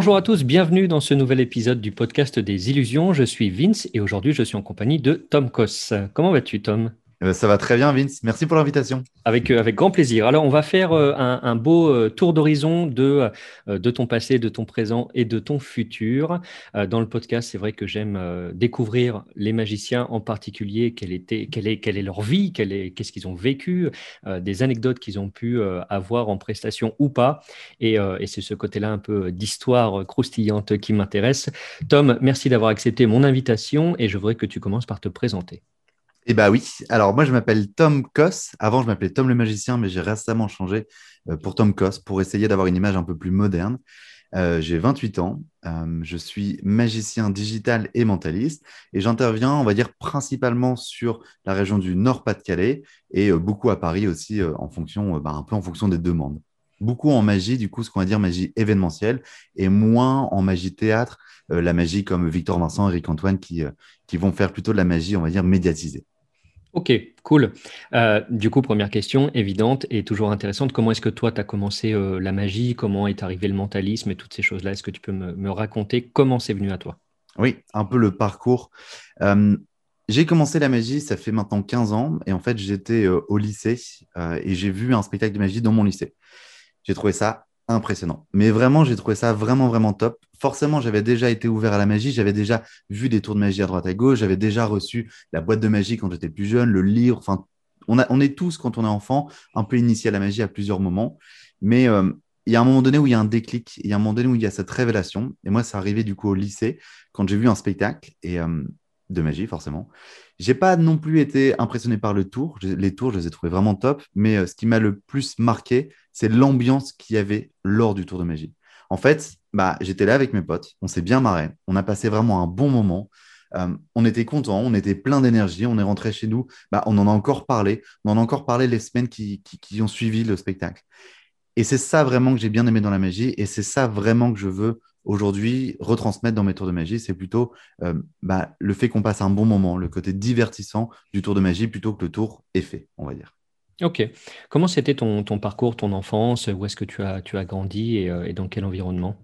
Bonjour à tous, bienvenue dans ce nouvel épisode du podcast des illusions. Je suis Vince et aujourd'hui je suis en compagnie de Tom Koss. Comment vas-tu Tom? Ça va très bien, Vince. Merci pour l'invitation. Avec, euh, avec grand plaisir. Alors, on va faire euh, un, beau euh, tour d'horizon de, de ton passé, de ton présent et de ton futur. Dans le podcast, c'est vrai que j'aime découvrir les magiciens, en particulier quelle, était, quelle, est, quelle est leur vie, qu'est-ce qu'ils ont vécu, des anecdotes qu'ils ont pu avoir en prestation ou pas. Et, et c'est ce côté-là un peu d'histoire croustillante qui m'intéresse. Tom, merci d'avoir accepté mon invitation et je voudrais que tu commences par te présenter. Eh bien oui, alors moi je m'appelle Tom Koss. Avant je m'appelais Tom le magicien, mais j'ai récemment changé euh, pour Tom Koss pour essayer d'avoir une image un peu plus moderne. Euh, j'ai 28 ans, euh, je suis magicien digital et mentaliste et j'interviens, on va dire, principalement sur la région du Nord-Pas-de-Calais et beaucoup à Paris aussi, en fonction, bah, un peu en fonction des demandes. Beaucoup en magie, du coup, ce qu'on va dire magie événementielle et moins en magie théâtre, la magie comme Victor Vincent, Eric Antoine qui, qui vont faire plutôt de la magie, on va dire, médiatisée. Ok, cool. Euh, du coup, première question évidente et toujours intéressante. Comment est-ce que toi, tu as commencé euh, la magie? Comment est arrivé le mentalisme et toutes ces choses-là? Est-ce que tu peux me, raconter comment c'est venu à toi? Oui, un peu le parcours. Euh, j'ai commencé la magie, ça fait maintenant 15 ans. Et en fait, j'étais au lycée et j'ai vu un spectacle de magie dans mon lycée. J'ai trouvé ça impressionnant. Mais vraiment, j'ai trouvé ça vraiment, vraiment top. Forcément, j'avais déjà été ouvert à la magie, j'avais déjà vu des tours de magie à droite à gauche, j'avais déjà reçu la boîte de magie quand j'étais plus jeune, le livre. Enfin, on, a, on est tous, quand on est enfant, un peu initié à la magie à plusieurs moments. Mais euh, il y a un moment donné où il y a un déclic, il y a un moment donné où il y a cette révélation. Et moi, ça arrivé du coup au lycée, quand j'ai vu un spectacle. Et euh, de magie, forcément. J'ai pas non plus été impressionné par le tour. Les tours, je les ai trouvés vraiment top. Mais euh, ce qui m'a le plus marqué, c'est l'ambiance qu'il y avait lors du tour de magie. En fait, bah, j'étais là avec mes potes. On s'est bien marré. On a passé vraiment un bon moment. Euh, on était contents, on était plein d'énergie, on est rentré chez nous, bah, on en a encore parlé, on en a encore parlé les semaines qui, qui ont suivi le spectacle. Et c'est ça vraiment que j'ai bien aimé dans la magie, et c'est ça vraiment que je veux aujourd'hui retransmettre dans mes tours de magie, c'est plutôt euh, bah, le fait qu'on passe un bon moment, le côté divertissant du tour de magie plutôt que le tour est fait, on va dire. Ok. Comment c'était ton, parcours, ton enfance? Où est-ce que tu as, tu as grandi et, euh, dans quel environnement?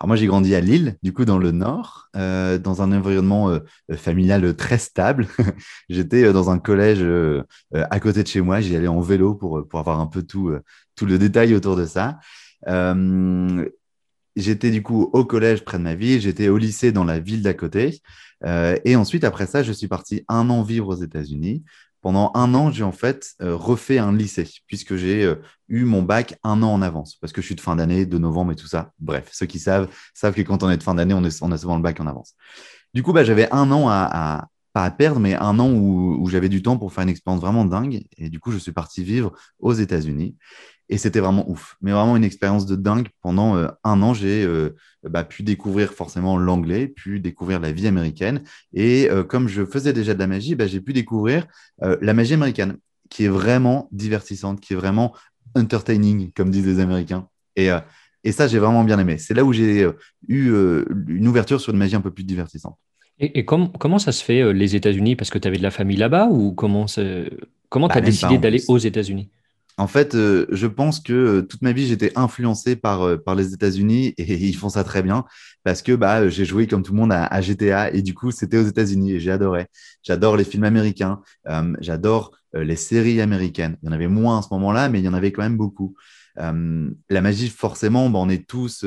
Alors moi j'ai grandi à Lille, du coup dans le nord, euh, dans un environnement familial très stable. J'étais dans un collège à côté de chez moi, j'y allais en vélo pour, pour avoir un peu tout, tout le détail autour de ça j'étais du coup au collège près de ma ville, j'étais au lycée dans la ville d'à côté. Euh, et ensuite, après ça, je suis parti un an vivre aux États-Unis. Pendant un an, j'ai en fait euh, refait un lycée, puisque j'ai euh, eu mon bac un an en avance, parce que je suis de fin d'année, de novembre et tout ça. Bref, ceux qui savent, savent que quand on est de fin d'année, on, a souvent le bac en avance. Du coup, bah, j'avais un an à, pas à perdre, mais un an où, où j'avais du temps pour faire une expérience vraiment dingue. Et du coup, je suis parti vivre aux États-Unis. Et c'était vraiment ouf, mais vraiment une expérience de dingue. Pendant euh, un an, j'ai euh, bah, pu découvrir forcément l'anglais, pu découvrir la vie américaine. Et euh, comme je faisais déjà de la magie, bah, j'ai pu découvrir la magie américaine, qui est vraiment divertissante, qui est vraiment entertaining, comme disent les Américains. Et, et ça, j'ai vraiment bien aimé. C'est là où j'ai eu une ouverture sur une magie un peu plus divertissante. Et, comment ça se fait, les États-Unis? Parce que tu avais de la famille là-bas ou comment tu as bah, décidé d'aller aux États-Unis? En fait, euh, je pense que euh, toute ma vie, j'étais influencé par, euh, par les États-Unis et ils font ça très bien parce que bah, j'ai joué comme tout le monde à, GTA et du coup, c'était aux États-Unis et j'ai adoré. J'adore les films américains, j'adore les séries américaines. Il y en avait moins à ce moment-là, mais il y en avait quand même beaucoup. la magie, forcément, bah, on est tous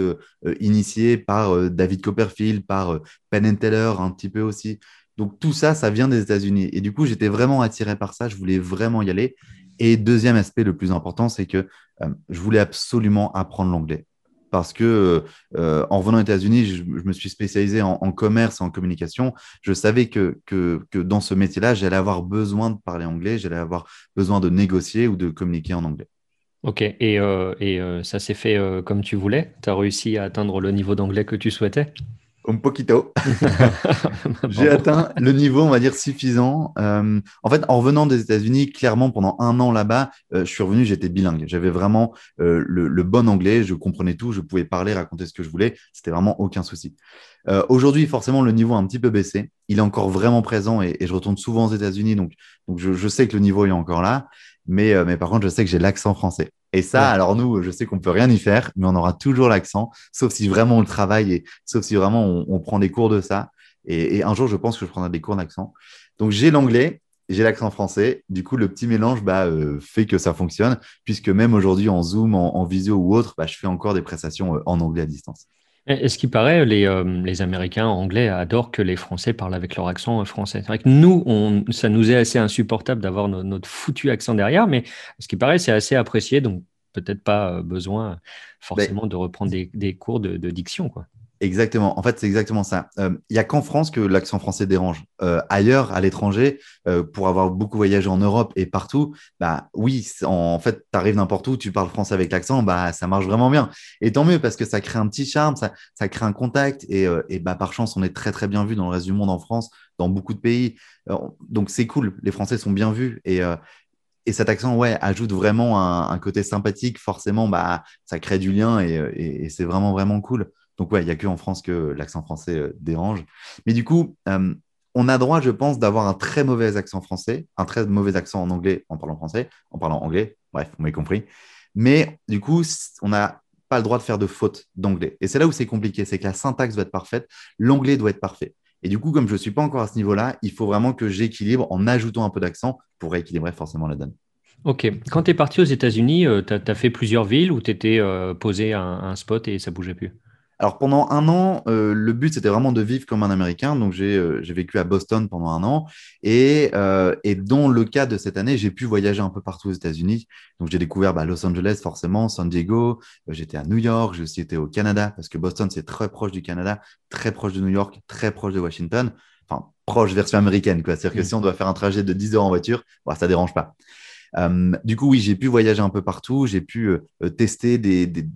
initiés par David Copperfield, par Penn and Teller un petit peu aussi. Donc tout ça, ça vient des États-Unis. Et du coup, j'étais vraiment attiré par ça, je voulais vraiment y aller. Et deuxième aspect le plus important, c'est que euh, je voulais absolument apprendre l'anglais. Parce que euh, en revenant aux États-Unis, je, me suis spécialisé en, commerce en communication. Je savais que, que, dans ce métier-là, j'allais avoir besoin de parler anglais, j'allais avoir besoin de négocier ou de communiquer en anglais. Ok, et, euh, et ça s'est fait comme tu voulais? Tu as réussi à atteindre le niveau d'anglais que tu souhaitais? Un poquito. j'ai atteint le niveau, on va dire, suffisant. Euh, en fait, en revenant des États-Unis, clairement, pendant un an là-bas, euh, je suis revenu, j'étais bilingue. J'avais vraiment euh, le, bon anglais, je comprenais tout, je pouvais parler, raconter ce que je voulais. C'était vraiment aucun souci. Aujourd'hui, forcément, le niveau a un petit peu baissé. Il est encore vraiment présent et, je retourne souvent aux États-Unis, donc, donc je, sais que le niveau est encore là. Mais, mais par contre, je sais que j'ai l'accent français. Et ça, alors nous, je sais qu'on peut rien y faire, mais on aura toujours l'accent, sauf si vraiment on le travaille et sauf si vraiment on, prend des cours de ça. Et, un jour, je pense que je prendrai des cours d'accent. Donc j'ai l'anglais, j'ai l'accent français. Du coup, le petit mélange bah, euh, fait que ça fonctionne, puisque même aujourd'hui en Zoom, en, visio ou autre, bah, je fais encore des prestations euh, en anglais à distance. Est-ce qu'il paraît, les, euh, les, Américains anglais adorent que les Français parlent avec leur accent français. C'est vrai que nous, on, ça nous est assez insupportable d'avoir notre foutu accent derrière, mais ce qui paraît, c'est assez apprécié, donc peut-être pas besoin forcément de reprendre des, des cours de, de diction. Quoi. Exactement. En fait, c'est exactement ça. Il euh, n'y a qu'en France que l'accent français dérange. Euh, ailleurs, à l'étranger, euh, pour avoir beaucoup voyagé en Europe et partout, bah oui, en, fait, tu arrives n'importe où, tu parles français avec l'accent, bah ça marche vraiment bien. Et tant mieux parce que ça crée un petit charme, ça, crée un contact et, bah par chance, on est très très bien vu dans le reste du monde en France, dans beaucoup de pays. donc c'est cool. Les Français sont bien vus et et cet accent, ouais, ajoute vraiment un, côté sympathique. Forcément, bah, ça crée du lien et c'est vraiment, vraiment cool. Donc, ouais, il n'y a que en France que l'accent français euh, dérange. Mais du coup, euh, on a droit, je pense, d'avoir un très mauvais accent français, un très mauvais accent en anglais en parlant français, en parlant anglais. Bref, vous m'avez compris. Mais du coup, on n'a pas le droit de faire de faute d'anglais. Et c'est là où c'est compliqué, c'est que la syntaxe doit être parfaite, l'anglais doit être parfait. Et du coup, comme je ne suis pas encore à ce niveau-là, il faut vraiment que j'équilibre en ajoutant un peu d'accent pour rééquilibrer forcément la donne. Ok. Quand tu es parti aux États-Unis, euh, tu as, fait plusieurs villes où tu étais posé à un, spot et ça bougeait plus? Alors pendant un an, euh, le but c'était vraiment de vivre comme un Américain. Donc j'ai euh, vécu à Boston pendant un an et, euh, et dans le cas de cette année, j'ai pu voyager un peu partout aux États-Unis. Donc j'ai découvert bah, Los Angeles forcément, San Diego. j'étais à New York, j'ai aussi été au Canada parce que Boston c'est très proche du Canada, très proche de New York, très proche de Washington. Enfin proche version américaine quoi. C'est-à-dire que mm. si on doit faire un trajet de 10 heures en voiture, bah, ça dérange pas. du coup, oui, j'ai pu voyager un peu partout, j'ai pu tester des, des,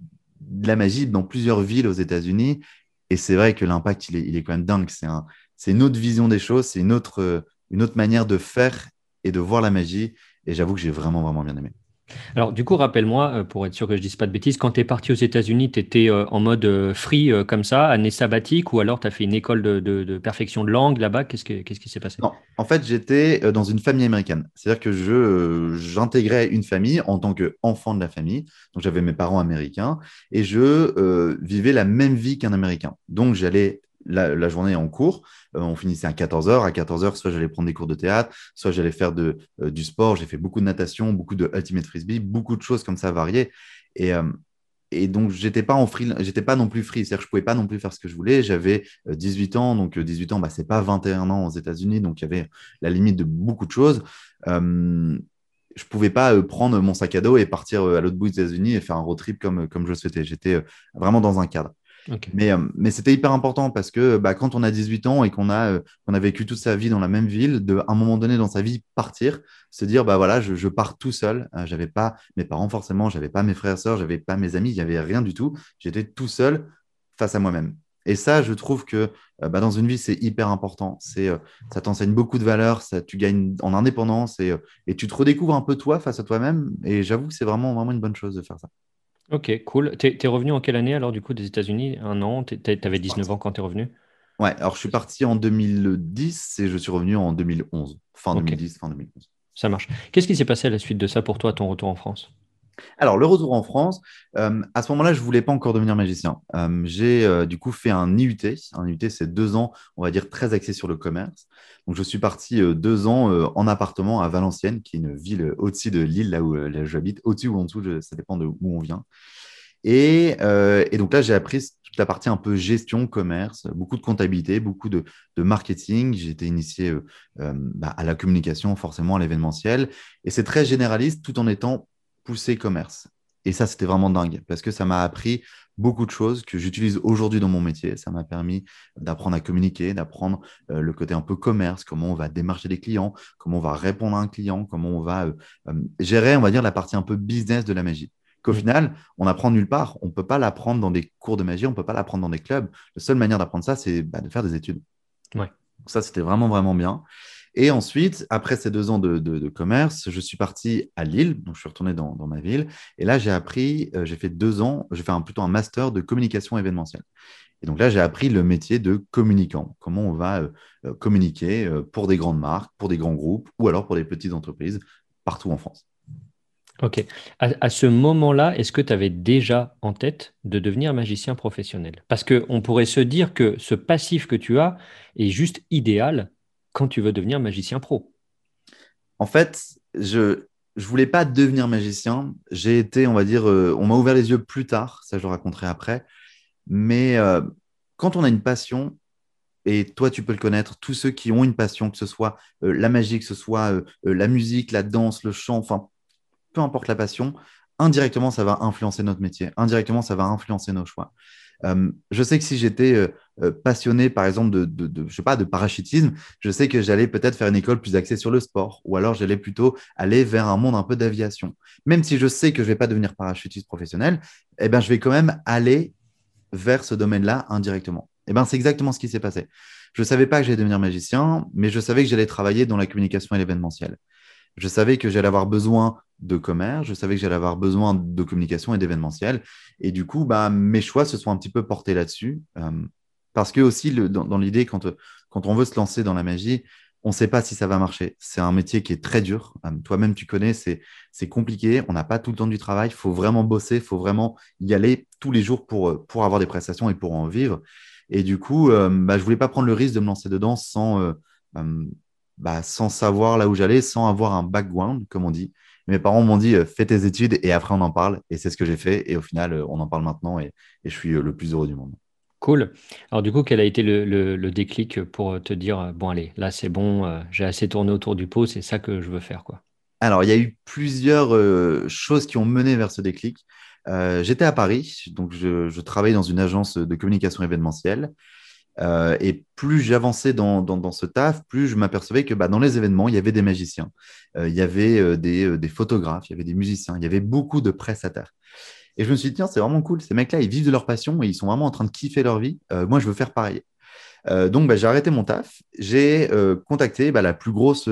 de la magie dans plusieurs villes aux États-Unis. Et c'est vrai que l'impact, il est, il est, quand même dingue. C'est un, une autre vision des choses, c'est une autre, une autre manière de faire et de voir la magie. Et j'avoue que j'ai vraiment, vraiment bien aimé. Alors, du coup, rappelle-moi, euh, pour être sûr que je ne dise pas de bêtises, quand tu es parti aux États-Unis, tu étais euh, en mode euh, free comme ça, année sabbatique, ou alors tu as fait une école de, perfection de langue là-bas? Qu'est-ce, qui s'est passé? Non, en fait, j'étais dans une famille américaine. C'est-à-dire que je, j'intégrais une famille en tant qu'enfant de la famille. Donc, j'avais mes parents américains et je vivais la même vie qu'un Américain. Donc, j'allais la, journée en cours. Euh, on finissait à 14h. À 14h, soit j'allais prendre des cours de théâtre, soit j'allais faire euh, du sport. J'ai fait beaucoup de natation, beaucoup de ultimate frisbee, beaucoup de choses comme ça variées. Et, euh, donc, j'étais pas pas non plus free. C'est-à-dire que je pouvais pas non plus faire ce que je voulais. J'avais 18 ans. Donc, 18 ans, bah, c'est pas 21 ans aux États-Unis. Donc, il y avait la limite de beaucoup de choses. Je pouvais pas prendre mon sac à dos et partir à l'autre bout des États-Unis et faire un road trip comme, comme je souhaitais. J'étais vraiment dans un cadre. Mais, euh, mais c'était hyper important parce que bah, quand on a 18 ans et qu'on a, euh, a vécu toute sa vie dans la même ville, de, à un moment donné dans sa vie, partir, se dire, bah voilà, je, je pars tout seul. Euh, j'avais pas mes parents forcément, j'avais pas mes frères sœurs, j'avais pas mes amis, il n'y avait rien du tout. J'étais tout seul face à moi-même. Et ça, je trouve que bah, dans une vie, c'est hyper important. C'est, ça t'enseigne beaucoup de valeurs, ça, tu gagnes en indépendance et, et tu te redécouvres un peu toi face à toi-même. Et j'avoue que c'est vraiment, vraiment une bonne chose de faire ça. Ok, cool. Tu es, revenu en quelle année alors du coup des États-Unis? Un an? Tu avais 19 ans quand tu es revenu? Ouais, alors je suis parti en 2010 et je suis revenu en 2011. Fin 2010, fin 2011. Ça marche. Qu'est-ce qui s'est passé à la suite de ça pour toi, ton retour en France? Alors, le retour en France, euh, à ce moment-là, je ne voulais pas encore devenir magicien. Euh, j'ai euh, du coup fait un IUT. Un IUT, c'est deux ans, on va dire, très axé sur le commerce. Donc, je suis parti deux ans en appartement à Valenciennes, qui est une ville au-dessus de l'île, là où, j'habite, au-dessus ou en dessous, ça dépend de où on vient. Et, donc là, j'ai appris toute la partie un peu gestion, commerce, beaucoup de comptabilité, beaucoup de, marketing. J'ai été initié bah, à la communication, forcément à l'événementiel. Et c'est très généraliste tout en étant pousser commerce. Et ça, c'était vraiment dingue parce que ça m'a appris beaucoup de choses que j'utilise aujourd'hui dans mon métier. Ça m'a permis d'apprendre à communiquer, d'apprendre euh, le côté un peu commerce, comment on va démarcher des clients, comment on va répondre à un client, comment on va euh, euh, gérer, on va dire, la partie un peu business de la magie. Qu'au mmh. final, on apprend nulle part. On ne peut pas l'apprendre dans des cours de magie, on ne peut pas l'apprendre dans des clubs. La seule manière d'apprendre ça, c'est bah, de faire des études. Ouais. Ça, c'était vraiment, vraiment bien. Et ensuite, après ces deux ans de, commerce, je suis parti à Lille, donc je suis retourné dans, ma ville. Et là, j'ai appris, euh, j'ai fait deux ans, j'ai fait plutôt un master de communication événementielle. Et donc là, j'ai appris le métier de communicant, comment on va euh, euh, communiquer pour des grandes marques, pour des grands groupes ou alors pour des petites entreprises partout en France. Ok. À, ce moment-là, est-ce que tu avais déjà en tête de devenir magicien professionnel? Parce qu'on pourrait se dire que ce passif que tu as est juste idéal quand tu veux devenir magicien pro. En fait, je je voulais pas devenir magicien. J'ai été, on va dire, euh, on m'a ouvert les yeux plus tard, ça je le raconterai après. Mais euh, quand on a une passion, et toi tu peux le connaître, tous ceux qui ont une passion, que ce soit euh, la magie, que ce soit la musique, la danse, le chant, enfin, peu importe la passion, indirectement ça va influencer notre métier, indirectement ça va influencer nos choix. Euh, je sais que si j'étais euh, euh, passionné, par exemple, de, je sais pas, de parachutisme, je sais que j'allais peut-être faire une école plus axée sur le sport, ou alors j'allais plutôt aller vers un monde un peu d'aviation. Même si je sais que je vais pas devenir parachutiste professionnel, eh ben, je vais quand même aller vers ce domaine-là indirectement. Eh ben, c'est exactement ce qui s'est passé. Je ne savais pas que j'allais devenir magicien, mais je savais que j'allais travailler dans la communication et l'événementiel. Je savais que j'allais avoir besoin de commerce, je savais que j'allais avoir besoin de communication et d'événementiel. Et du coup, bah, mes choix se sont un petit peu portés là-dessus. Euh, parce que aussi, dans, l'idée, quand, on veut se lancer dans la magie, on ne sait pas si ça va marcher. C'est un métier qui est très dur. Euh, toi-même, tu connais, c'est, compliqué. On n'a pas tout le temps du travail. Il faut vraiment bosser. Il faut vraiment y aller tous les jours pour, pour avoir des prestations et pour en vivre. Et du coup, euh, bah, je ne voulais pas prendre le risque de me lancer dedans sans, bah, sans savoir là où j'allais, sans avoir un background, comme on dit. Mes parents m'ont dit, euh, fais tes études et après on en parle. Et c'est ce que j'ai fait. Et au final, euh, on en parle maintenant et, je suis euh, le plus heureux du monde. Cool. Alors du coup, quel a été le, déclic pour te dire, bon allez, là c'est bon, j'ai assez tourné autour du pot, c'est ça que je veux faire quoi? Alors, il y a eu plusieurs choses qui ont mené vers ce déclic. J'étais à Paris, donc je, je, travaillais dans une agence de communication événementielle. Euh, et plus j'avançais dans, ce taf, plus je m'apercevais que bah, dans les événements, il y avait des magiciens, euh, il y avait euh, des, photographes, il y avait des musiciens, il y avait beaucoup de prestataires. Et je me suis dit, tiens, c'est vraiment cool, ces mecs-là, ils vivent de leur passion et ils sont vraiment en train de kiffer leur vie. moi, je veux faire pareil. donc, bah, j'ai arrêté mon taf. J'ai contacté bah, la plus grosse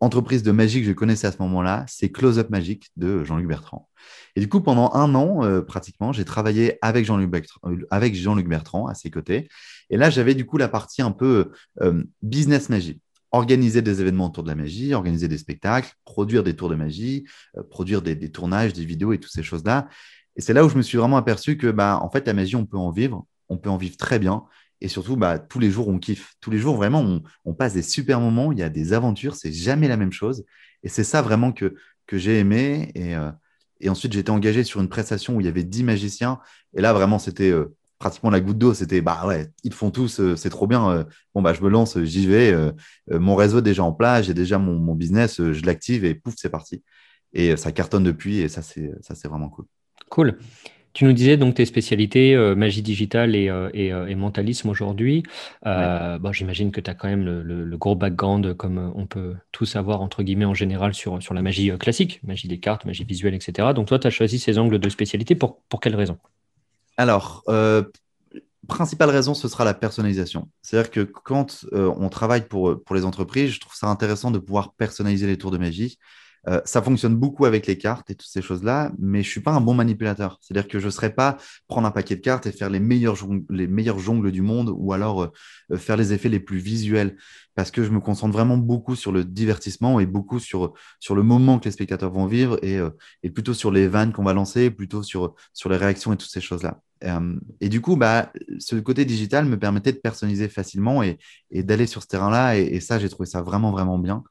entreprise de magie que je connaissais à ce moment-là, c'est Close Up Magic de Jean-Luc Bertrand. Et du coup, pendant un an, pratiquement, j'ai travaillé avec Jean-Luc Bertrand à ses côtés. Et là, j'avais du coup la partie un peu euh, business magie. Organiser des événements autour de la magie, organiser des spectacles, produire des tours de magie, produire des, tournages, des vidéos et toutes ces choses-là. Et c'est là où je me suis vraiment aperçu que, bah, en fait, la magie, on peut en vivre, on peut en vivre très bien. Et surtout, bah, tous les jours, on kiffe. Tous les jours, vraiment, on, passe des super moments. Il y a des aventures. C'est jamais la même chose. Et c'est ça vraiment que, que j'ai aimé. Et, et ensuite, été engagé sur une prestation où il y avait 10 magiciens. Et là, vraiment, c'était euh, pratiquement la goutte d'eau. C'était, bah ouais, ils le font tous, euh, c'est trop bien. Euh, bon, bah, je me lance, j'y vais. mon réseau est déjà en place, j'ai déjà mon, business, je l'active et pouf, c'est parti. Et ça cartonne depuis et ça, c'est, ça, c'est vraiment cool. Cool. Tu nous disais donc tes spécialités, euh, magie digitale et, euh, euh, et, mentalisme aujourd'hui. bon, J'imagine que tu as quand même le, gros background, comme on peut tous avoir, entre guillemets, en général, sur, sur la magie classique, magie des cartes, magie visuelle, etc. Donc toi, tu as choisi ces angles de spécialité pour, pour quelles raisons Alors, principale raison, ce sera la personnalisation. C'est-à-dire que quand on travaille pour, pour les entreprises, je trouve ça intéressant de pouvoir personnaliser les tours de magie. Euh, ça fonctionne beaucoup avec les cartes et toutes ces choses-là, mais je suis pas un bon manipulateur. C'est-à-dire que je ne serais pas prendre un paquet de cartes et faire les meilleurs, les meilleurs jongles du monde ou alors euh, euh, faire les effets les plus visuels parce que je me concentre vraiment beaucoup sur le divertissement et beaucoup sur, sur le moment que les spectateurs vont vivre et, et plutôt sur les vannes qu'on va lancer, plutôt sur, sur les réactions et toutes ces choses-là. et du coup, bah, ce côté digital me permettait de personnaliser facilement et, d'aller sur ce terrain-là. Et, ça, j'ai trouvé ça vraiment, vraiment bien.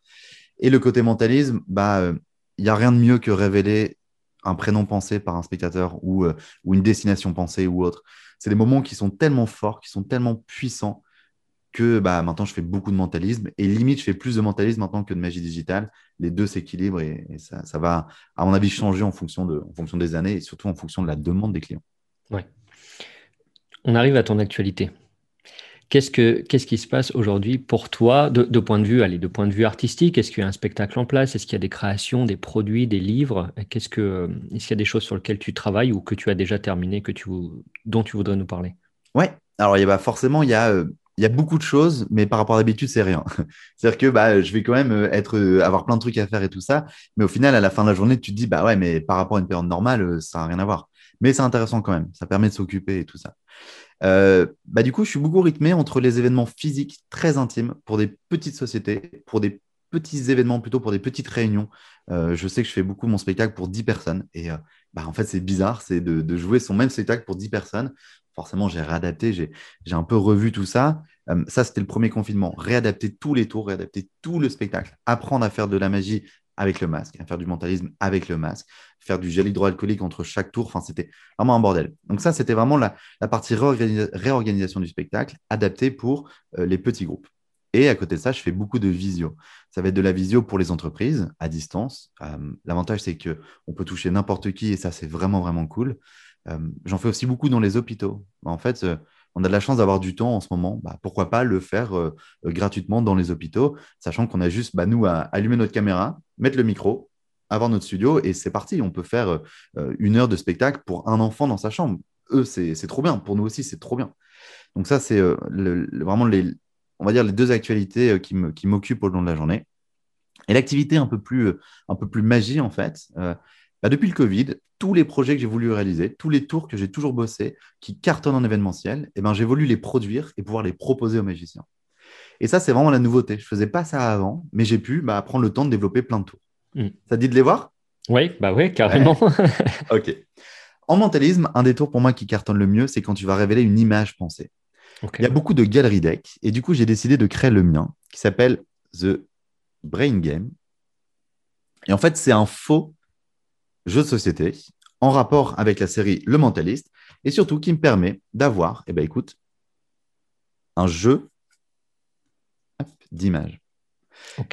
Et le côté mentalisme, bah, il euh, n'y a rien de mieux que révéler un prénom pensé par un spectateur ou, euh, ou une destination pensée ou autre. C'est des moments qui sont tellement forts, qui sont tellement puissants que bah, maintenant je fais beaucoup de mentalisme et limite je fais plus de mentalisme maintenant que de magie digitale. Les deux s'équilibrent et, ça, va, à mon avis, changer en fonction, des années et surtout en fonction de la demande des clients. On arrive à ton actualité. Qu'est-ce, que, qu'est-ce qui se passe aujourd'hui pour toi, de, point de vue, allez, de point de vue artistique? Est-ce qu'il y a un spectacle en place? Est-ce qu'il y a des créations, des produits, des livres? Qu'est-ce que, Est-ce qu'il y a des choses sur lesquelles tu travailles ou que tu as déjà terminé, que tu, dont tu voudrais nous parler? Ouais, alors a, forcément, il y a, euh, il y a beaucoup de choses, mais par rapport à d'habitude, c'est rien. C'est-à-dire que bah, je vais quand même euh, être, euh, avoir plein de trucs à faire et tout ça, mais au final, à la fin de la journée, tu te dis, bah ouais, mais par rapport à une période normale, ça n'a rien à voir. Mais c'est intéressant quand même, ça permet de s'occuper et tout ça. Euh, bah, du coup, je suis beaucoup rythmé entre les événements physiques très intimes pour des petites sociétés, pour des petits événements, plutôt pour des petites réunions. je sais que je fais beaucoup mon spectacle pour 10 personnes. Et bah, en fait, c'est bizarre, c'est de, jouer son même spectacle pour 10 personnes. Forcément, j'ai réadapté, j'ai un peu revu tout ça. ça, c'était le premier confinement. Réadapter tous les tours, réadapter tout le spectacle, apprendre à faire de la magie avec le masque, à faire du mentalisme avec le masque, faire du gel hydroalcoolique entre chaque tour. Enfin, c'était vraiment un bordel. Donc ça, c'était vraiment la, partie réorganisation du spectacle, adaptée pour euh, les petits groupes. Et à côté de ça, je fais beaucoup de visio. Ça va être de la visio pour les entreprises à distance. Euh, l'avantage, c'est qu'on peut toucher n'importe qui et ça, c'est vraiment, vraiment cool. Euh, j'en fais aussi beaucoup dans les hôpitaux. En fait, on a de la chance d'avoir du temps en ce moment, bah, pourquoi pas le faire gratuitement dans les hôpitaux, sachant qu'on a juste, bah, nous, à allumer notre caméra, mettre le micro, avoir notre studio et c'est parti. On peut faire euh, une heure de spectacle pour un enfant dans sa chambre. Eux, c'est trop bien. Pour nous aussi, c'est trop bien. Donc ça, c'est vraiment les, on va dire les deux actualités qui m'occupent au long de la journée. Et l'activité un peu plus, un peu plus magie, en fait, bah, depuis le Covid, tous les projets que j'ai voulu réaliser, tous les tours que j'ai toujours bossé, qui cartonnent en événementiel, eh ben, j'ai voulu les produire et pouvoir les proposer aux magiciens. Et ça, c'est vraiment la nouveauté. Je ne faisais pas ça avant, mais j'ai pu bah, prendre le temps de développer plein de tours. Hmm. Ça te dit de les voir? Oui, bah oui, carrément. ok. En mentalisme, un des tours pour moi qui cartonne le mieux, c'est quand tu vas révéler une image pensée. Il y a beaucoup de galeries deck, et du coup, j'ai décidé de créer le mien, qui s'appelle The Brain Game. Et en fait, c'est un faux jeu de société en rapport avec la série Le Mentaliste et surtout qui me permet d'avoir, eh ben, écoute, un jeu d'images.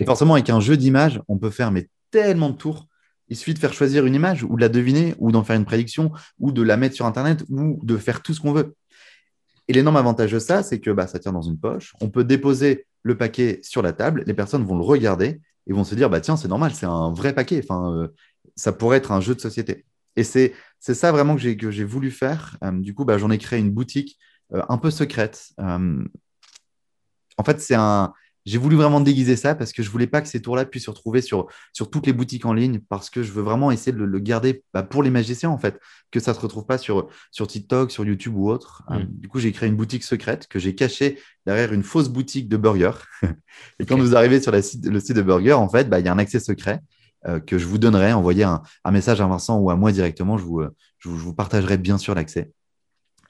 Forcément, avec un jeu d'images, on peut faire mais tellement de tours. Il suffit de faire choisir une image ou de la deviner ou d'en faire une prédiction ou de la mettre sur Internet ou de faire tout ce qu'on veut. Et l'énorme avantage de ça, c'est que bah, ça tient dans une poche. On peut déposer le paquet sur la table. Les personnes vont le regarder et vont se dire bah tiens, c'est normal, c'est un vrai paquet. Enfin, euh, ça pourrait être un jeu de société. Et c'est ça vraiment que j'ai voulu faire. Euh, du coup, bah, j'en ai créé une boutique euh, un peu secrète. En fait, c'est un. J'ai voulu vraiment déguiser ça parce que je voulais pas que ces tours-là puissent se retrouver sur, sur toutes les boutiques en ligne parce que je veux vraiment essayer de le, garder bah, pour les magiciens en fait, que ça se retrouve pas sur, sur TikTok, sur YouTube ou autre. Mm. du coup, j'ai créé une boutique secrète que j'ai cachée derrière une fausse boutique de burgers. Et quand vous arrivez sur la site, le site de burger, en fait, bah, il y a un accès secret. Euh, que je vous donnerai. Envoyez un, message à Vincent ou à moi directement. Je vous, euh, je vous, partagerai bien sûr l'accès.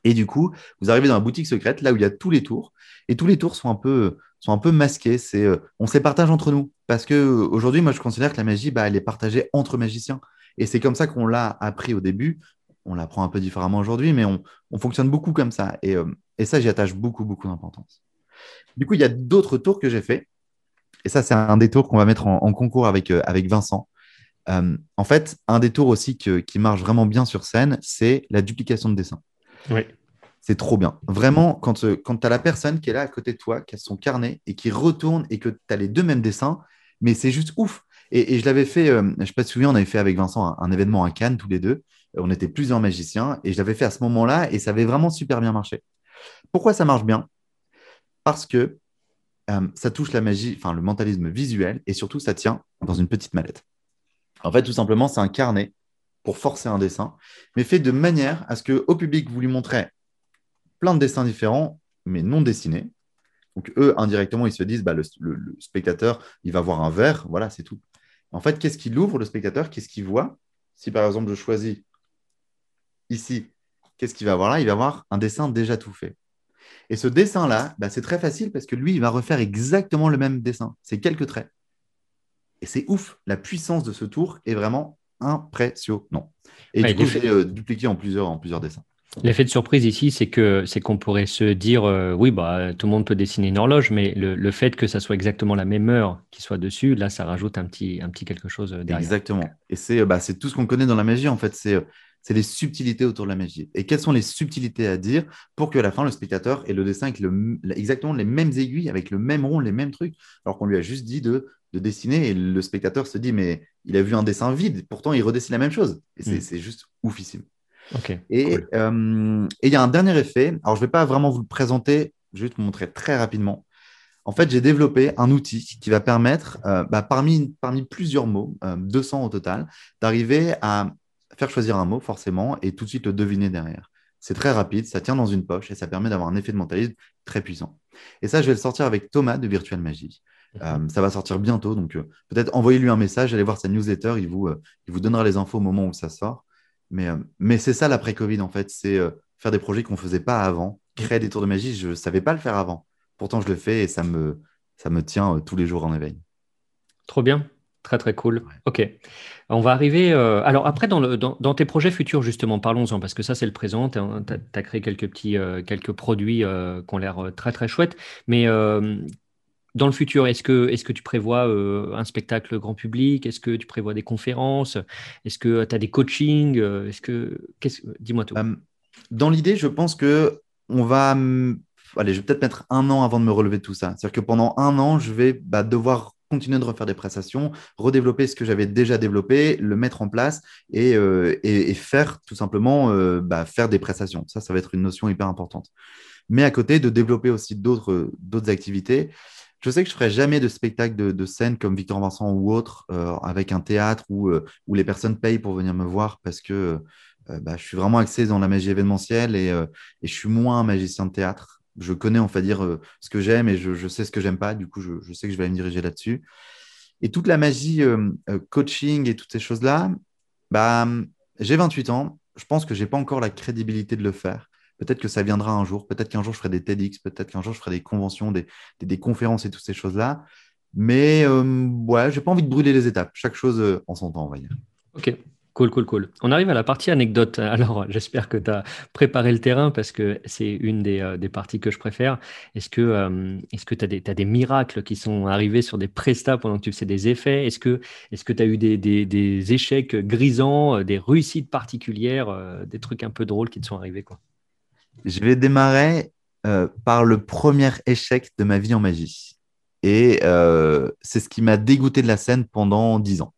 Et du coup, vous arrivez dans la boutique secrète, là où il y a tous les tours. Et tous les tours sont un peu, sont un peu masqués. C'est, euh, on se les partage entre nous. Parce qu'aujourd'hui, moi, je considère que la magie, bah, elle est partagée entre magiciens. Et c'est comme ça qu'on l'a appris au début. On l'apprend un peu différemment aujourd'hui, mais on, on, fonctionne beaucoup comme ça. Et, et ça, j'y attache beaucoup, beaucoup d'importance. Du coup, il y a d'autres tours que j'ai fait. Et ça, c'est un des tours qu'on va mettre en, concours avec, euh, avec Vincent. Euh, en fait, un des tours aussi qui marche vraiment bien sur scène, c'est la duplication de dessin. Oui. C'est trop bien. Vraiment, quand, euh, tu as la personne qui est là à côté de toi, qui a son carnet et qui retourne et que tu as les deux mêmes dessins, mais c'est juste ouf. Et, je l'avais fait, je ne sais pas si souviens, on avait fait avec Vincent un, événement à Cannes tous les deux. On était plusieurs magiciens et je l'avais fait à ce moment-là et ça avait vraiment super bien marché. Pourquoi ça marche bien? Parce que euh, ça touche la magie, enfin le mentalisme visuel, et surtout ça tient dans une petite mallette. En fait, tout simplement, c'est un carnet pour forcer un dessin, mais fait de manière à ce que au public, vous lui montrez plein de dessins différents, mais non dessinés. Donc eux, indirectement, ils se disent, bah, le, spectateur, il va voir un verre, voilà, c'est tout. En fait, qu'est-ce qu'il ouvre, le spectateur? Qu'est-ce qu'il voit? Si par exemple, je choisis ici, qu'est-ce qu'il va voir là? Il va voir un dessin déjà tout fait. Et ce dessin-là, bah, c'est très facile parce que lui, il va refaire exactement le même dessin. C'est quelques traits. Et c'est ouf. La puissance de ce tour est vraiment impressionnant. Et du coup, j'ai euh, dupliqué en plusieurs, en plusieurs dessins. L'effet de surprise ici, c'est que c'est qu'on pourrait se dire, euh, oui, bah, tout le monde peut dessiner une horloge, mais le, fait que ça soit exactement la même heure qui soit dessus, là, ça rajoute un petit, un petit quelque chose derrière. Exactement. Et c'est bah, tout ce qu'on connaît dans la magie, en fait. C'est c'est les subtilités autour de la magie. Et quelles sont les subtilités à dire pour qu'à la fin, le spectateur ait le dessin avec exactement les mêmes aiguilles, avec le même rond, les mêmes trucs, alors qu'on lui a juste dit de, dessiner et le spectateur se dit, mais il a vu un dessin vide, pourtant il redessine la même chose. Et c'est hmm. juste oufissime. Euh, et il y a un dernier effet. Alors, je ne vais pas vraiment vous le présenter, je vais te montrer très rapidement. En fait, j'ai développé un outil qui va permettre, euh, bah, parmi, parmi plusieurs mots, 200 euh, au total, d'arriver à faire choisir un mot forcément et tout de suite le deviner derrière. C'est très rapide, ça tient dans une poche et ça permet d'avoir un effet de mentalisme très puissant. Et ça, je vais le sortir avec Thomas de Virtual Magie. Mhm. ça va sortir bientôt, donc peut-être envoyez-lui un message, allez voir sa newsletter, il vous, il vous donnera les infos au moment où ça sort. Mais, mais c'est ça l'après-Covid, en fait, c'est faire des projets qu'on ne faisait pas avant, créer des tours de magie, je ne savais pas le faire avant. Pourtant, je le fais et ça me, ça me tient tous les jours en éveil. Trop bien. Très très cool. Ok. On va arriver. Euh, alors après, dans, le, dans, tes projets futurs, justement, parlons-en, parce que ça, c'est le présent. Tu as, créé quelques petits euh, quelques produits euh, qui ont l'air très très chouettes. Mais dans le futur, est-ce que, est que tu prévois un spectacle grand public? Est-ce que tu prévois des conférences? Est-ce que tu as des coachings? Est-ce que, Dis-moi tout. dans l'idée, je pense que on va. Allez, je vais peut-être mettre un an avant de me relever de tout ça. C'est-à-dire que pendant un an, je vais bah, devoir continuer de refaire des prestations, redévelopper ce que j'avais déjà développé, le mettre en place et, euh, faire tout simplement euh, bah, faire des prestations. Ça, ça va être une notion hyper importante. Mais à côté, de développer aussi d'autres activités. Je sais que je ferai jamais de spectacle de, scène comme Victor Vincent ou autre, euh, avec un théâtre où, où, les personnes payent pour venir me voir parce que bah, je suis vraiment axé dans la magie événementielle et, et je suis moins magicien de théâtre je connais, on va dire, euh, ce que j'aime et je, sais ce que j'aime pas. Du coup, je, sais que je vais me diriger là-dessus. Et toute la magie euh, euh, coaching et toutes ces choses-là, bah, j'ai 28 ans. Je pense que je n'ai pas encore la crédibilité de le faire. Peut-être que ça viendra un jour. Peut-être qu'un jour, je ferai des TEDx. Peut-être qu'un jour, je ferai des conventions, des, des, conférences et toutes ces choses-là. Mais ouais, je n'ai pas envie de brûler les étapes. Chaque chose en son temps, on va dire. Ok. Cool, cool, cool. On arrive à la partie anecdote. Alors, j'espère que tu as préparé le terrain parce que c'est une des, euh, parties que je préfère. Est-ce que euh, tu as, des miracles qui sont arrivés sur des prestats pendant que tu faisais des effets? Est-ce que tu as eu des, échecs grisants, euh, des réussites particulières, des trucs un peu drôles qui te sont arrivés quoi? Je vais démarrer par le premier échec de ma vie en magie. Et c'est ce qui m'a dégoûté de la scène pendant dix ans.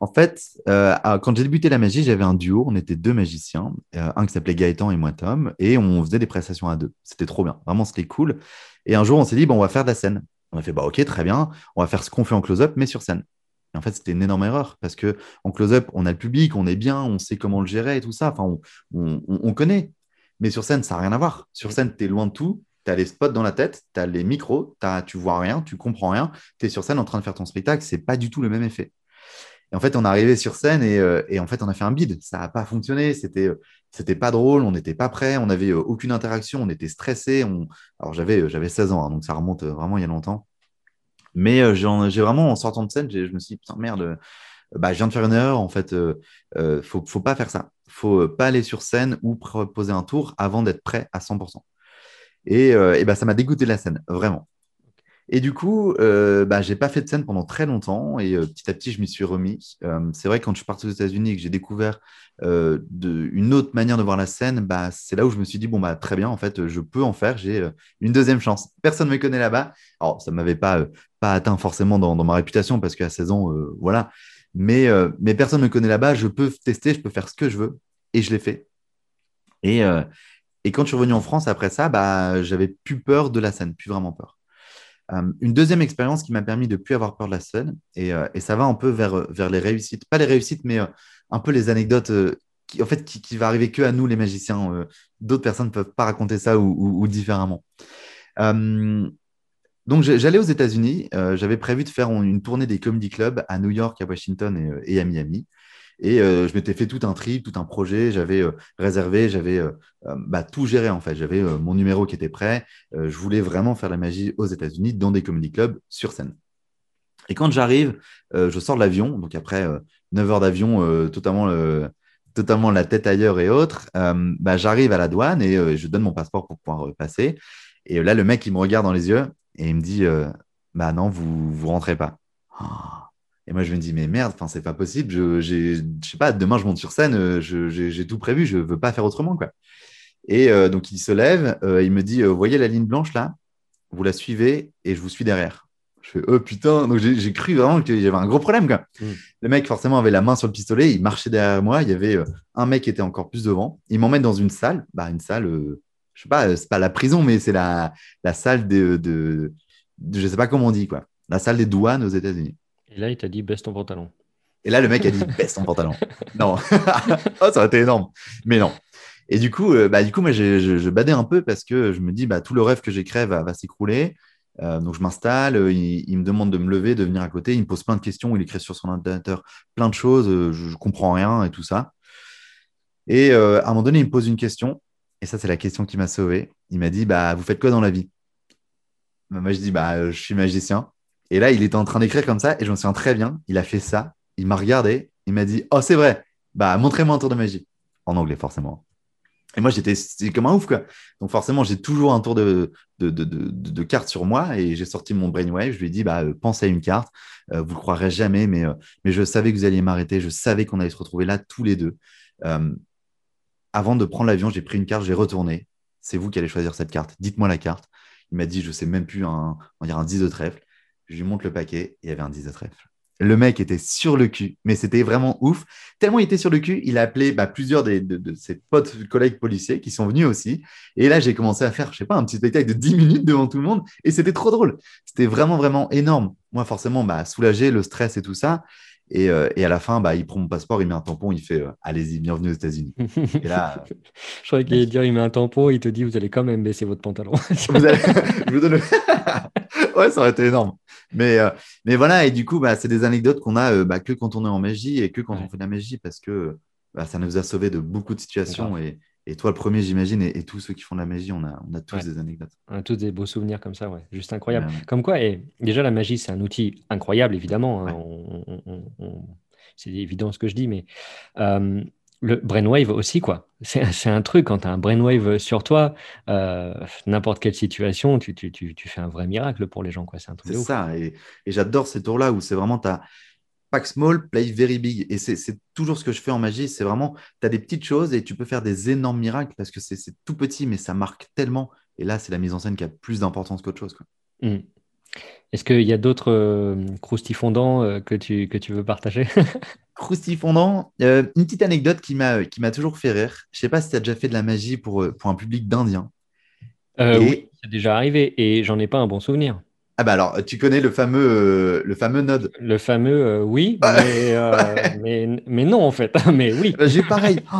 En fait, euh, quand j'ai débuté la magie, j'avais un duo. On était deux magiciens, euh, un qui s'appelait Gaëtan et moi Tom, et on faisait des prestations à deux. C'était trop bien. Vraiment, c'était cool. Et un jour, on s'est dit, bon, on va faire de la scène. On a fait, bah, ok, très bien. On va faire ce qu'on fait en close-up, mais sur scène. Et en fait, c'était une énorme erreur parce que en close-up, on a le public, on est bien, on sait comment le gérer et tout ça. Enfin, on, connaît. Mais sur scène, ça n'a rien à voir. Sur scène, tu es loin de tout. Tu as les spots dans la tête, tu as les micros, as, tu vois rien, tu comprends rien. Tu es sur scène en train de faire ton spectacle. C'est pas du tout le même effet. Et en fait, on est arrivé sur scène euh, et, en fait, on a fait un bide. Ça n'a pas fonctionné. C'était, euh, c'était pas drôle. On n'était pas prêt. On n'avait euh, aucune interaction. On était stressé. On... Alors, j'avais, j'avais 16 ans, hein, donc ça remonte vraiment il y a longtemps. Mais j'ai vraiment, en sortant de scène, je me suis dit, putain, merde, bah, je viens de faire une erreur. En fait, ne faut, faut pas faire ça. Faut pas aller sur scène ou proposer un tour avant d'être prêt à 100%. Et, et bah, ça m'a dégoûté de la scène, vraiment. Et du coup, euh, bah, j'ai pas fait de scène pendant très longtemps et euh, petit à petit, je m'y suis remis. Euh, c'est vrai, quand je suis parti aux États-Unis et que j'ai découvert euh, une autre manière de voir la scène, bah, c'est là où je me suis dit, bon, bah, très bien, en fait, je peux en faire, j'ai une deuxième chance. Personne ne me connaît là-bas. Alors, ça ne m'avait pas, pas atteint forcément dans ma réputation parce qu'à 16 ans, voilà. Mais, mais personne ne me connaît là-bas, je peux tester, je peux faire ce que je veux et je l'ai fait. Et, et quand je suis revenu en France après ça, bah, j'avais plus peur de la scène, plus vraiment peur. Euh, une deuxième expérience qui m'a permis de plus avoir peur de la scène, euh, et, ça va un peu vers, vers les réussites, pas les réussites, mais euh, un peu les anecdotes qui, en fait, qui, va arriver que à nous, les magiciens. D'autres personnes ne peuvent pas raconter ça ou, différemment. Donc, j'allais aux États-Unis. J'avais prévu de faire une tournée des comedy clubs à New York, à Washington et à Miami. Et euh, je m'étais fait tout un trip, tout un projet. J'avais euh, réservé, j'avais euh, bah, tout géré en fait. J'avais mon numéro qui était prêt. je voulais vraiment faire la magie aux États-Unis dans des comedy clubs sur scène. Et quand j'arrive, je sors de l'avion. Donc après 9 heures d'avion, totalement, totalement la tête ailleurs et autres, bah, j'arrive à la douane et je donne mon passeport pour pouvoir passer. Et là, le mec, il me regarde dans les yeux et il me dit Bah non, vous ne rentrez pas. Oh et moi, je me dis, mais merde, c'est pas possible. Je, je sais pas, demain, je monte sur scène, euh, j'ai tout prévu, je veux pas faire autrement. Quoi. Et euh, donc, il se lève, euh, il me dit, voyez la ligne blanche là, vous la suivez et je vous suis derrière. Je fais, oh putain, donc j'ai cru vraiment qu'il y avait un gros problème. Quoi. Mm. Le mec, forcément, avait la main sur le pistolet, il marchait derrière moi, il y avait un mec qui était encore plus devant. Il m'emmène dans une salle, bah, une salle, je sais pas, c'est pas la prison, mais c'est la, la salle de, de, de, je sais pas comment on dit, quoi, la salle des douanes aux États-Unis. Et là, il t'a dit baisse ton pantalon. Et là, le mec a dit baisse ton pantalon. Non, oh, ça aurait été énorme. Mais non. Et du coup, euh, bah, du coup moi, je, je, badais un peu parce que je me dis, bah, tout le rêve que j'ai créé va, s'écrouler. donc je m'installe, il, me demande de me lever, de venir à côté, il me pose plein de questions, il écrit sur son ordinateur plein de choses, je, ne comprends rien et tout ça. Et à un moment donné, il me pose une question, et ça c'est la question qui m'a sauvé. Il m'a dit, bah, vous faites quoi dans la vie? Bah, Moi je dis, bah, je suis magicien. Et là, il était en train d'écrire comme ça, et je me souviens très bien, il a fait ça, il m'a regardé, il m'a dit, oh c'est vrai, bah montrez-moi un tour de magie. En anglais forcément. Et moi, j'étais comme un ouf, quoi. Donc, forcément, j'ai toujours un tour de, de, cartes sur moi et j'ai sorti mon brainwave. Je lui ai dit, bah, euh, pensez à une carte. Euh, vous ne croirez jamais, mais, euh, mais je savais que vous alliez m'arrêter. Je savais qu'on allait se retrouver là tous les deux. Avant de prendre l'avion, j'ai pris une carte, j'ai retourné. C'est vous qui allez choisir cette carte. Dites-moi la carte. Il m'a dit, je sais même plus, un, on dire un 10 de trèfle. Je lui montre le paquet. Il y avait un 10 de trèfle. Le mec était sur le cul, mais c'était vraiment ouf. Tellement il était sur le cul, il a appelé bah, plusieurs de, ses potes, collègues policiers qui sont venus aussi. Et là, j'ai commencé à faire, je sais pas, un petit spectacle de 10 minutes devant tout le monde. Et c'était trop drôle. C'était vraiment, vraiment énorme. Moi, forcément, bah, soulagé, le stress et tout ça. Et, euh, à la fin, bah, il prend mon passeport, il met un tampon, il fait euh, Allez-y, bienvenue aux États-Unis. Et là, je croyais qu'il allait dire Il met un tampon, il te dit Vous allez quand même baisser votre pantalon. vous allez... je vous donne ouais, ça aurait été énorme. Mais, euh, mais voilà, et du coup, bah, c'est des anecdotes qu'on a bah, que quand on est en magie et que quand on fait de la magie parce que bah, ça nous a sauvé de beaucoup de situations. Et, et, toi, le premier, j'imagine, et, tous ceux qui font de la magie, on a, on a tous des anecdotes. On a tous des beaux souvenirs comme ça, ouais. Juste incroyable. Comme quoi, et déjà, la magie, c'est un outil incroyable, évidemment. Hein. C'est évident ce que je dis, mais. Euh, le brainwave aussi, quoi. C'est un truc, quand tu as un brainwave sur toi, euh, n'importe quelle situation, tu, tu, tu, tu, fais un vrai miracle pour les gens, quoi. C'est un truc C'est ça, et, et j'adore ces tours-là où c'est vraiment, tu as pack small, play very big. Et c'est toujours ce que je fais en magie, c'est vraiment, tu as des petites choses et tu peux faire des énormes miracles parce que c'est tout petit, mais ça marque tellement. Et là, c'est la mise en scène qui a plus d'importance qu'autre chose. Quoi. Mmh. Est-ce qu'il y a d'autres euh, croustifondants euh, que, tu, que tu veux partager? Croustifondant, euh, une petite anecdote qui m'a toujours fait rire. Je sais pas si tu as déjà fait de la magie pour, pour un public d'Indiens. Oui, c'est déjà arrivé et j'en ai pas un bon souvenir. Ah bah alors, tu connais le fameux, le fameux node Le fameux, oui, mais, mais, non en fait, mais oui. Bah, j'ai pareil.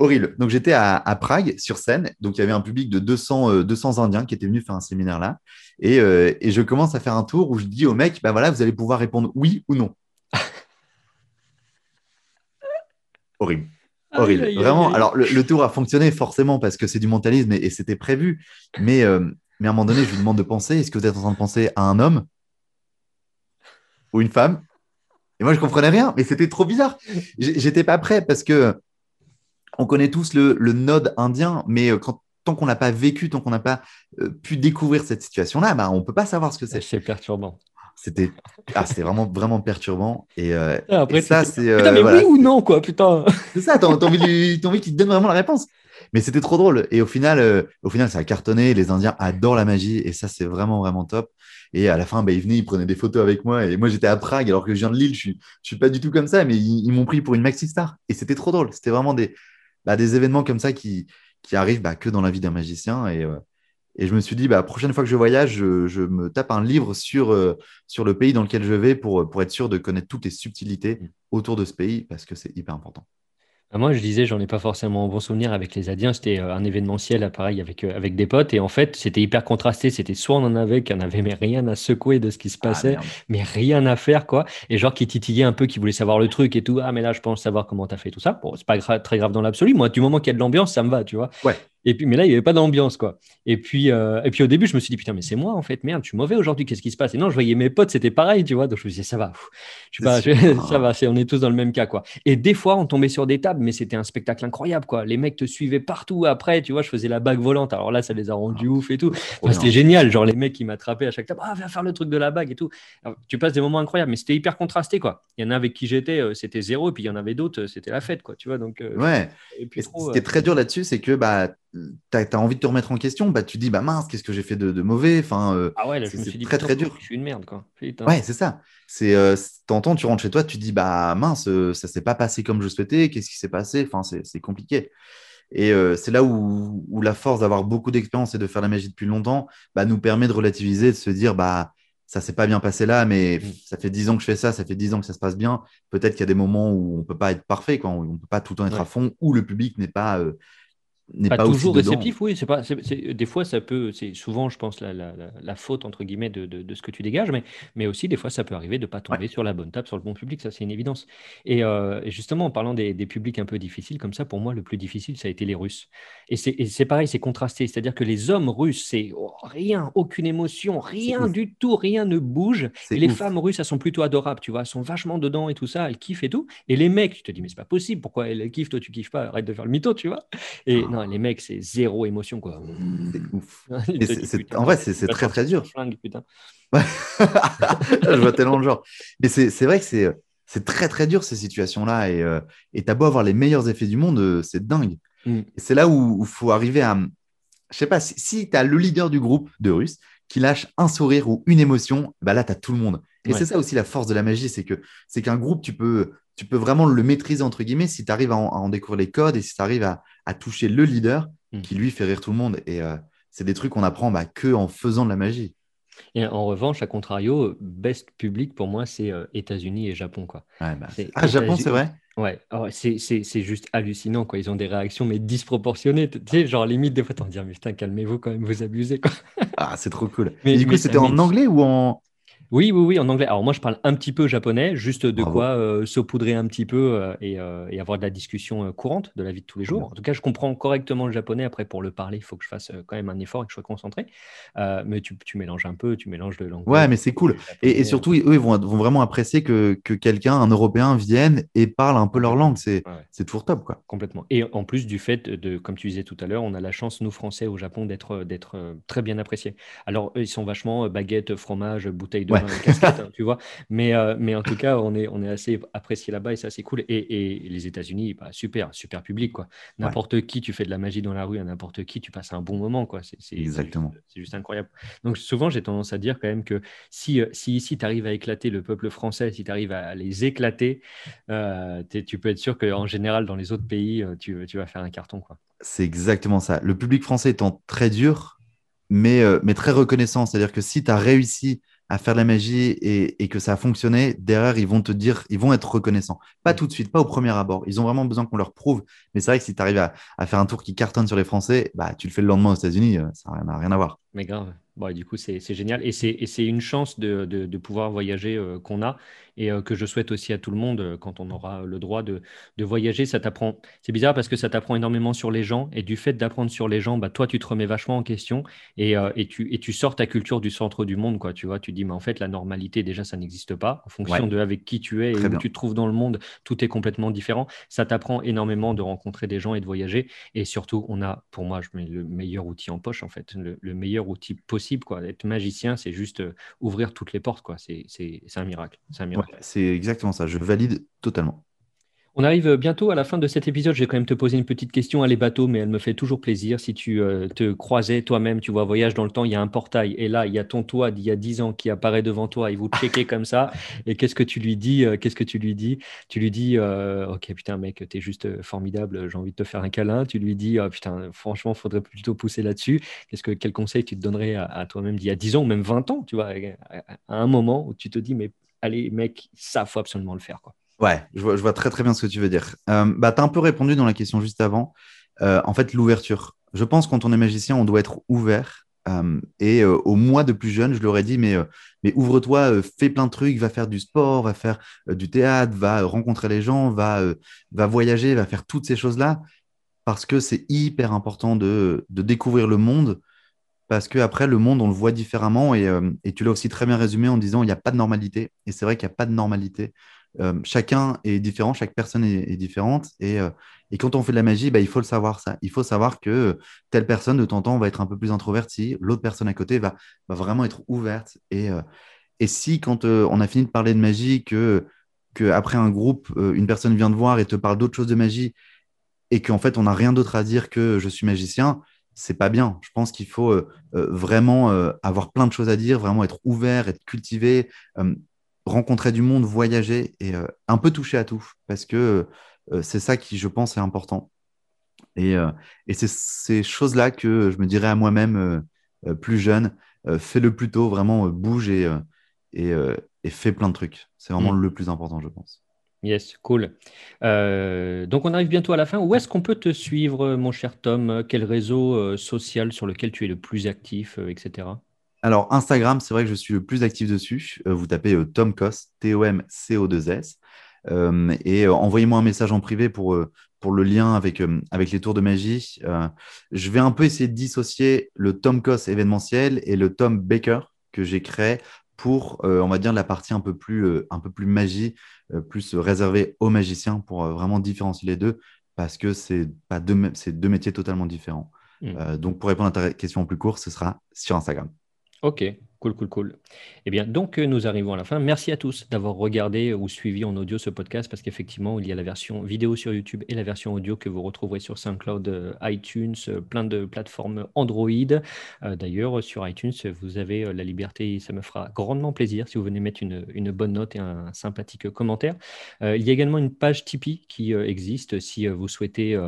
Oh, horrible. Donc j'étais à, Prague sur scène. Donc il y avait un public de 200, 200 euh, Indiens qui étaient venus faire un séminaire là. Euh, et, je commence à faire un tour où je dis au mec, bah voilà, vous allez pouvoir répondre oui ou non. horrible. Horrible. Vraiment. Alors le, tour a fonctionné forcément parce que c'est du mentalisme et, c'était prévu. Mais, euh, mais à un moment donné, je lui demande de penser. Est-ce que vous êtes en train de penser à un homme ou une femme? Et moi, je comprenais rien, mais c'était trop bizarre. J'étais pas prêt parce que on connaît tous le, node indien, mais euh, tant qu'on n'a pas vécu, tant qu'on n'a pas euh, pu découvrir cette situation-là, bah, on ne peut pas savoir ce que c'est. C'est perturbant. C'était ah, vraiment, vraiment perturbant. Et, euh, après, ça, c'est. putain, mais oui ou non, quoi, putain. C'est ça, t'as envie, envie qu'il te donne vraiment la réponse. Mais c'était trop drôle. Et au final, au final, ça a cartonné. Les Indiens adorent la magie. Et ça, c'est vraiment, vraiment top. Et à la fin, bah, ils venaient, ils prenaient des photos avec moi. Et moi, j'étais à Prague, alors que je viens de Lille. Je ne suis, je suis pas du tout comme ça. Mais ils m'ont pris pour une maxi star. Et c'était trop drôle. C'était vraiment des, bah, des événements comme ça qui, qui arrivent bah, que dans la vie d'un magicien. Et, euh, et je me suis dit, bah, prochaine fois que je voyage, je, me tape un livre sur, euh, sur le pays dans lequel je vais pour, pour être sûr de connaître toutes les subtilités mmh. autour de ce pays parce que c'est hyper important. Ah, moi, je disais, j'en ai pas forcément un bon souvenir avec les Indiens. C'était euh, un événementiel, pareil, avec, euh, avec des potes. Et en fait, c'était hyper contrasté. C'était soit on en avait, qui en avait mais rien à secouer de ce qui se ah, passait, mais rien à faire, quoi. Et genre qui titillait un peu, qui voulait savoir le truc et tout. Ah, mais là, je pense savoir comment tu as fait tout ça. Bon, c'est pas très grave dans l'absolu. Moi, du moment qu'il y a de l'ambiance, ça me va, tu vois. Ouais. Et puis, mais là, il n'y avait pas d'ambiance, quoi. Et puis, euh, et puis au début, je me suis dit, putain, mais c'est moi, en fait, merde, je suis mauvais aujourd'hui, qu'est-ce qui se passe? Et non, je voyais mes potes, c'était pareil, tu vois. Donc, je me disais, ça va, je pas, ça va, on est tous dans le même cas, quoi. Et des fois, on tombait sur des tables, mais c'était un spectacle incroyable, quoi. Les mecs te suivaient partout après, tu vois, je faisais la bague volante. Alors là, ça les a rendus ah. ouf et tout. c'était génial, genre les mecs qui m'attrapaient à chaque table, ah, viens faire le truc de la bague et tout. tu passes des moments incroyables, mais c'était hyper contrasté, quoi. Il y en a avec qui j'étais, euh, c'était zéro, et puis il y en avait d'autres, c'était la fête, quoi, tu vois. Donc, euh, ouais. Et puis, ce qui est très dur là-dessus, c'est que, bah, tu as, envie de te remettre en question, bah, tu dis bah mince, qu'est-ce que j'ai fait de, mauvais? Enfin, euh, Ah ouais, là, je me suis dit, très très dur. Je suis une merde quoi. Ouais, c'est ça. C'est euh, t'entends, tu rentres chez toi, tu dis bah mince, euh, ça s'est pas passé comme je souhaitais, qu'est-ce qui s'est passé? Enfin, c'est compliqué. Et c'est là où, où, la force d'avoir beaucoup d'expérience et de faire la magie depuis longtemps bah, nous permet de relativiser, de se dire bah ça s'est pas bien passé là, mais mm. ça fait dix ans que je fais ça, ça fait dix ans que ça se passe bien. Peut-être qu'il y a des moments où on peut pas être parfait, quoi. on peut pas tout le temps être à fond, où le public n'est pas n'est pas, pas, toujours aussi réceptif, oui. C'est pas, des fois, ça peut, c'est souvent, je pense, la, la- la- faute, entre guillemets, de, de- de ce que tu dégages, mais, mais aussi, des fois, ça peut arriver de ne pas tomber sur la bonne table, sur le bon public, ça, c'est une évidence. Et, euh, et justement, en parlant des, des publics un peu difficiles, comme ça, pour moi, le plus difficile, ça a été les Russes. Et c'est et c'est pareil, c'est contrasté. C'est-à-dire que les hommes russes, c'est oh, rien, aucune émotion, rien ouf. du tout, rien ne bouge. Et les ouf. femmes russes, elles sont plutôt adorables, tu vois, elles sont vachement dedans et tout ça, elles kiffent et tout. Et les mecs, tu te dis, mais c'est pas possible, pourquoi elles kiffent, toi tu kiffes pas, arrête de faire le mytho, tu vois. Et non, les mecs, c'est zéro émotion, quoi. C'est ouf. Te c'est- putain, en vrai, c'est- très, très dur. flingue, putain. Ouais. Je vois tellement le genre. Mais c'est vrai que c'est c'est très très dur ces situations-là. Et euh, t'as beau avoir les meilleurs effets du monde, euh, c'est dingue. Mm. Et c'est là où il faut arriver à. Je sais pas, si, si tu as le leader du groupe de Russes qui lâche un sourire ou une émotion, bah là, tu as tout le monde. Et Ouais. c'est ça aussi la force de la magie, c'est que c'est qu'un groupe, tu peux, tu peux vraiment le maîtriser, entre guillemets, si tu arrives à en, à en découvrir les codes et si tu arrives à, à toucher le leader Mm. qui, lui, fait rire tout le monde. Et euh, c'est des trucs qu'on apprend bah, que en faisant de la magie. Et en revanche, à contrario, best public pour moi, c'est euh, États-Unis et Japon, quoi. Ouais, bah, C'est ah, Japon, c'est vrai? Ouais, oh, c'est c'est- c'est juste hallucinant, quoi. Ils ont des réactions, mais disproportionnées. Tu sais, genre limite, des fois, t'en dis, Ah, mais putain, calmez-vous quand même, vous abusez, quoi. Ah, c'est trop cool. Mais- et du coup, c'était en anglais ou en. Oui, oui, oui, en anglais. Alors moi, je parle un petit peu japonais, juste de Bravo. quoi euh, saupoudrer un petit peu euh, et, euh, et avoir de la discussion courante de la vie de tous les jours. En tout cas, je comprends correctement le japonais. Après, pour le parler, il faut que je fasse quand même un effort et que je sois concentré. Mais tu, tu mélanges un peu, tu mélanges le l'anglais. Ouais, mais c'est cool. Et, surtout, eux, ils vont, vont vraiment apprécier que, que quelqu'un, un Européen, vienne et parle un peu leur langue. C'est Ouais. toujours top, quoi. Complètement. Et en plus du fait de, comme tu disais tout à l'heure, on a la chance, nous Français au Japon, d'être très bien appréciés. Alors, eux, ils sont vachement baguettes, fromage, bouteille de Ouais. casquette, hein, tu vois. Mais, euh, mais en tout cas, on est, on est assez appréciés là-bas et c'est assez cool. Et, et les États-Unis, bah, super, super public, quoi. N'importe qui, tu fais de la magie dans la rue à n'importe qui, tu passes un bon moment, quoi. C'est c'est- c'est Exactement. juste- C'est juste incroyable. Donc, souvent, j'ai tendance à dire quand même que si, euh, si ici, tu arrives à éclater le peuple français, si tu arrives à les éclater, euh, tu peux être sûr qu'en général, dans les autres pays, tu, tu vas faire un carton. Quoi. C'est exactement ça. Le public français étant très dur, mais, euh, mais très reconnaissant. C'est-à-dire que si tu as réussi à faire de la magie et, et que ça a fonctionné, derrière, ils vont te dire, ils vont être reconnaissants. Pas tout de suite, pas au premier abord. Ils ont vraiment besoin qu'on leur prouve. Mais c'est vrai que si tu arrives à, à faire un tour qui cartonne sur les Français, bah, tu le fais le lendemain aux États-Unis, euh, ça n'a rien à voir. Mais grave. Bon, et du coup, c'est génial. Et c'est et c'est une chance de, de, de pouvoir voyager euh, qu'on a et euh, que je souhaite aussi à tout le monde euh, quand on aura le droit de, de voyager. Ça t'apprend. C'est bizarre parce que ça t'apprend énormément sur les gens. Et du fait d'apprendre sur les gens, bah, toi, tu te remets vachement en question et, euh, et, tu, et tu sors ta culture du centre du monde. Quoi, tu vois, tu dis, mais en fait, la normalité, déjà, ça n'existe pas. En fonction Ouais. de avec qui tu es et Très où bien. tu te trouves dans le monde, tout est complètement différent. Ça t'apprend énormément de rencontrer des gens et de voyager. Et surtout, on a, pour moi, je mets le meilleur outil en poche, en fait, le, le meilleur outil possible. Quoi. Être magicien, c'est juste ouvrir toutes les portes. Quoi. C'est, un miracle. C'est un Ouais, miracle. C'est exactement ça. Je valide totalement. On arrive bientôt à la fin de cet épisode. Je vais quand même te poser une petite question à les bateaux, mais elle me fait toujours plaisir. Si tu euh, te croisais toi-même, tu vois, voyage dans le temps, il y a un portail, et là, il y a ton toit d'il y a 10 ans qui apparaît devant toi, et vous checkez comme ça. Et qu'est-ce que tu lui dis euh, Qu'est-ce que tu lui dis? Tu lui dis, euh, ok, putain, mec, t'es juste formidable, j'ai envie de te faire un câlin. Tu lui dis, Ah, putain, franchement, faudrait plutôt pousser là-dessus. Qu'est-ce que quel conseil tu te donnerais à, toi-même d'il y a 10 ans ou même 20 ans, tu vois, à un moment où tu te dis, mais allez, mec, ça faut absolument le faire, quoi. Ouais, je vois, très très bien ce que tu veux dire. Euh, bah, tu as un peu répondu dans la question juste avant. Euh, en fait, l'ouverture. Je pense quand on est magicien, on doit être ouvert. Euh, et au mois de plus jeune, je leur ai dit, mais, mais ouvre-toi, fais plein de trucs, va faire du sport, va faire du théâtre, va rencontrer les gens, va, va voyager, va faire toutes ces choses-là. Parce que c'est hyper important de, de découvrir le monde. Parce que après, le monde, on le voit différemment. Et, euh, tu l'as aussi très bien résumé en disant, il n'y a pas de normalité. Et c'est vrai qu'il n'y a pas de normalité. Euh, chacun est différent, chaque personne est, différente. Et, euh, et, quand on fait de la magie, bah, il faut le savoir ça. Il faut savoir que telle personne, de temps en temps, va être un peu plus introvertie. L'autre personne à côté va, vraiment être ouverte. Et, si, quand on a fini de parler de magie, que, après un groupe, une personne vient te voir et te parle d'autre chose de magie, et qu'en fait, on n'a rien d'autre à dire que je suis magicien, c'est pas bien. Je pense qu'il faut euh, vraiment euh, avoir plein de choses à dire, vraiment être ouvert, être cultivé, euh, rencontrer du monde, voyager et euh, un peu toucher à tout, parce que euh, c'est ça qui, je pense, est important. Et, euh, et c'est ces choses-là que je me dirais à moi-même euh, plus jeune, fais-le plus tôt, vraiment bouge et, et, et, fais plein de trucs. C'est vraiment mmh. le plus important, je pense. Yes, cool. Euh, donc on arrive bientôt à la fin. Où est-ce qu'on peut te suivre, mon cher Tom? Quel réseau euh, social sur lequel tu es le plus actif, euh, etc. Alors Instagram, c'est vrai que je suis le plus actif dessus. vous tapez Tom Cos, T-O-M-C-O-2-S. et envoyez-moi un message en privé pour, pour le lien avec, avec les tours de magie. je vais un peu essayer de dissocier le Tom Cos événementiel et le Tom Baker que j'ai créé pour, on va dire, la partie un peu plus, un peu plus magie, euh, plus réservé aux magiciens pour euh, vraiment différencier les deux parce que c'est pas deux, deux métiers totalement différents. Hmm. Euh, donc, pour répondre à ta question en plus court, ce sera sur Instagram. Ok, Cool, cool, cool. Eh bien, donc, euh, nous arrivons à la fin. Merci à tous d'avoir regardé ou suivi en audio ce podcast parce qu'effectivement, il y a la version vidéo sur YouTube et la version audio que vous retrouverez sur SoundCloud, euh, iTunes, euh, plein de plateformes Android. D'ailleurs, sur iTunes, vous avez la liberté et ça me fera grandement plaisir si vous venez mettre une, bonne note et un, sympathique commentaire. il y a également une page Tipeee qui existe si vous souhaitez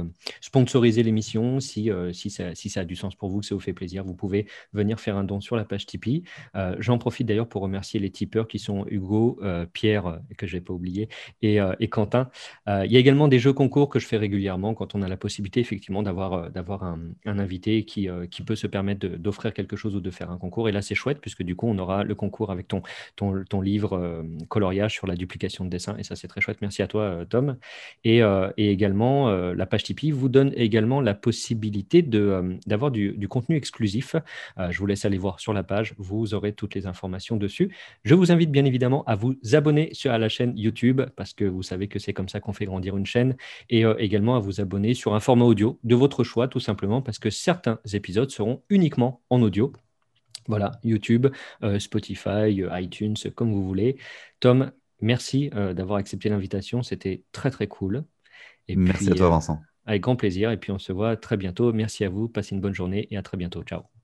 sponsoriser l'émission, si, si, ça, si ça a du sens pour vous, que ça vous fait plaisir, vous pouvez venir faire un don sur la page Tipeee. Euh, j'en profite d'ailleurs pour remercier les tipeurs qui sont Hugo, euh, Pierre, euh, que je n'ai pas oublié, et, Quentin. il y a également des jeux concours que je fais régulièrement quand on a la possibilité effectivement d'avoir d'avoir un, invité qui, qui peut se permettre d'offrir quelque chose ou de faire un concours. Et là, c'est chouette puisque du coup, on aura le concours avec ton, ton, ton livre coloriage sur la duplication de dessin. Et ça, c'est très chouette. Merci à toi, Tom. Et, et également, la page Tipeee vous donne également la possibilité d'avoir du, du, contenu exclusif. je vous laisse aller voir sur la page. Vous vous aurez toutes les informations dessus. Je vous invite bien évidemment à vous abonner sur, à la chaîne YouTube parce que vous savez que c'est comme ça qu'on fait grandir une chaîne et euh, également à vous abonner sur un format audio de votre choix tout simplement parce que certains épisodes seront uniquement en audio. Voilà, YouTube, euh, Spotify, euh, iTunes, comme vous voulez. Tom, merci d'avoir accepté l'invitation. C'était très très cool. Et merci à toi, Vincent. avec grand plaisir. Et puis on se voit très bientôt. Merci à vous. Passez une bonne journée et à très bientôt. Ciao.